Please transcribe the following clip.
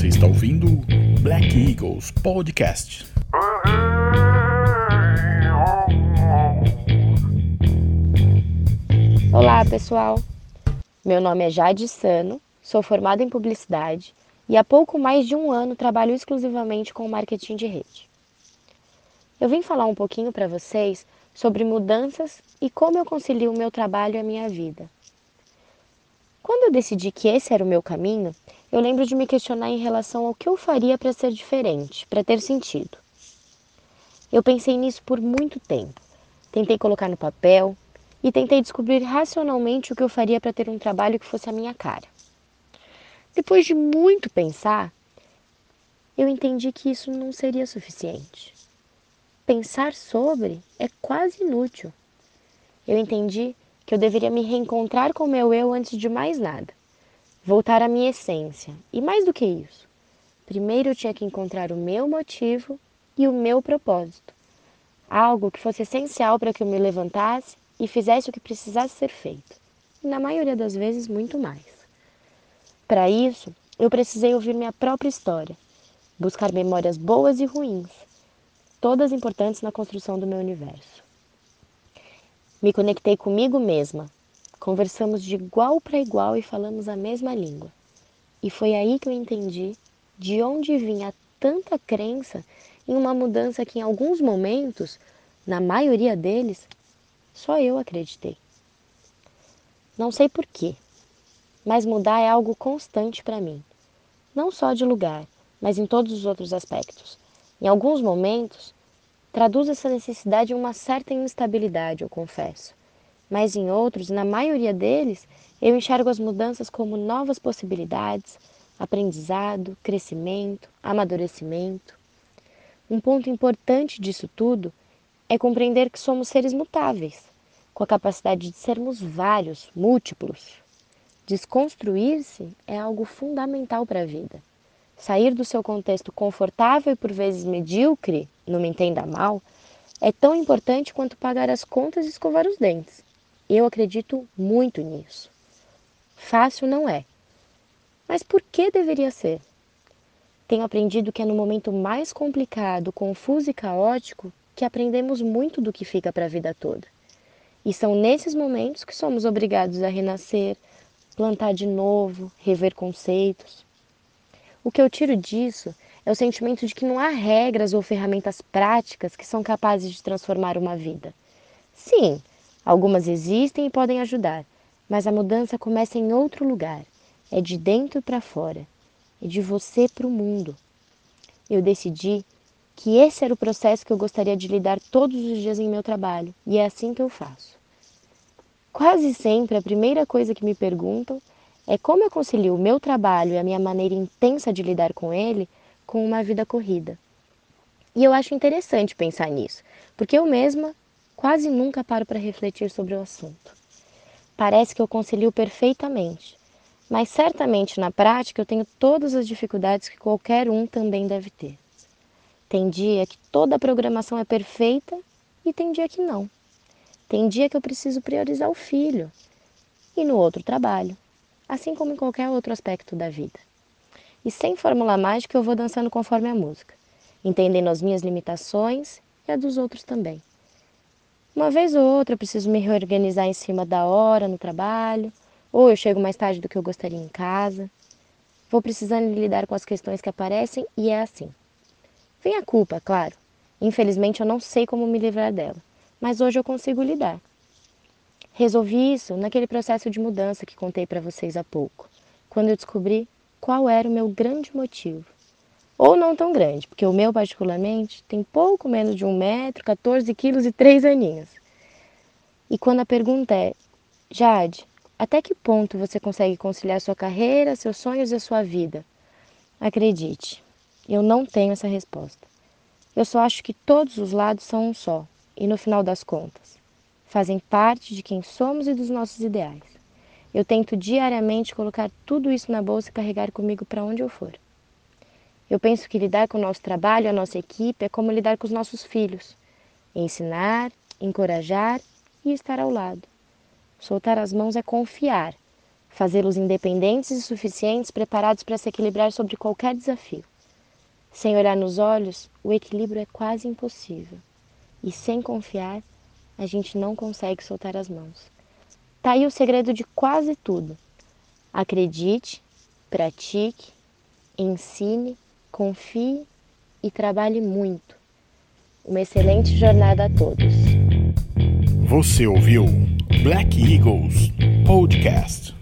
Você está ouvindo Black Eagles Podcast. Olá, pessoal. Meu nome é Jade Sano, sou formada em publicidade e há pouco mais de um ano trabalho exclusivamente com marketing de rede. Eu vim falar um pouquinho para vocês sobre mudanças e como eu concilio o meu trabalho e a minha vida. Quando eu decidi que esse era o meu caminho, eu lembro de me questionar em relação ao que eu faria para ser diferente, para ter sentido. Eu pensei nisso por muito tempo. Tentei colocar no papel e tentei descobrir racionalmente o que eu faria para ter um trabalho que fosse a minha cara. Depois de muito pensar, eu entendi que isso não seria suficiente. Pensar sobre é quase inútil. Eu entendi que eu deveria me reencontrar com meu eu antes de mais nada. Voltar à minha essência. E mais do que isso, primeiro eu tinha que encontrar o meu motivo e o meu propósito. Algo que fosse essencial para que eu me levantasse e fizesse o que precisasse ser feito. E na maioria das vezes, muito mais. Para isso, eu precisei ouvir minha própria história, buscar memórias boas e ruins, todas importantes na construção do meu universo. Me conectei comigo mesma. Conversamos de igual para igual e falamos a mesma língua. E foi aí que eu entendi de onde vinha tanta crença em uma mudança que, em alguns momentos, na maioria deles, só eu acreditei. Não sei porquê, mas mudar é algo constante para mim. Não só de lugar, mas em todos os outros aspectos. Em alguns momentos, Traduz essa necessidade em uma certa instabilidade, eu confesso. Mas em outros, na maioria deles, eu enxergo as mudanças como novas possibilidades, aprendizado, crescimento, amadurecimento. Um ponto importante disso tudo é compreender que somos seres mutáveis, com a capacidade de sermos vários, múltiplos. Desconstruir-se é algo fundamental para a vida. Sair do seu contexto confortável e por vezes medíocre não me entenda mal, é tão importante quanto pagar as contas e escovar os dentes. Eu acredito muito nisso. Fácil não é. Mas por que deveria ser? Tenho aprendido que é no momento mais complicado, confuso e caótico que aprendemos muito do que fica para a vida toda. E são nesses momentos que somos obrigados a renascer, plantar de novo, rever conceitos. O que eu tiro disso é o sentimento de que não há regras ou ferramentas práticas que são capazes de transformar uma vida. Sim, algumas existem e podem ajudar, mas a mudança começa em outro lugar. É de dentro para fora, é de você para o mundo. Eu decidi que esse era o processo que eu gostaria de lidar todos os dias em meu trabalho, e é assim que eu faço. Quase sempre a primeira coisa que me perguntam é como eu concilio o meu trabalho e a minha maneira intensa de lidar com ele com uma vida corrida. E eu acho interessante pensar nisso, porque eu mesma quase nunca paro para refletir sobre o assunto. Parece que eu concilio perfeitamente, mas certamente na prática eu tenho todas as dificuldades que qualquer um também deve ter. Tem dia que toda a programação é perfeita e tem dia que não. Tem dia que eu preciso priorizar o filho e no outro trabalho, assim como em qualquer outro aspecto da vida. E sem fórmula mágica eu vou dançando conforme a música, entendendo as minhas limitações e a dos outros também. Uma vez ou outra eu preciso me reorganizar em cima da hora no trabalho, ou eu chego mais tarde do que eu gostaria em casa. Vou precisando lidar com as questões que aparecem e é assim. Vem a culpa, claro. Infelizmente eu não sei como me livrar dela, mas hoje eu consigo lidar. Resolvi isso naquele processo de mudança que contei para vocês há pouco, quando eu descobri qual era o meu grande motivo. Ou não tão grande, porque o meu, particularmente, tem pouco menos de um metro, 14 quilos e três aninhos. E quando a pergunta é, Jade, até que ponto você consegue conciliar sua carreira, seus sonhos e a sua vida? Acredite, eu não tenho essa resposta. Eu só acho que todos os lados são um só, e no final das contas, fazem parte de quem somos e dos nossos ideais. Eu tento diariamente colocar tudo isso na bolsa e carregar comigo para onde eu for. Eu penso que lidar com o nosso trabalho, a nossa equipe, é como lidar com os nossos filhos: ensinar, encorajar e estar ao lado. Soltar as mãos é confiar, fazê-los independentes e suficientes, preparados para se equilibrar sobre qualquer desafio. Sem olhar nos olhos, o equilíbrio é quase impossível. E sem confiar, a gente não consegue soltar as mãos. Tá aí o segredo de quase tudo. Acredite, pratique, ensine, confie e trabalhe muito. Uma excelente jornada a todos. Você ouviu Black Eagles Podcast.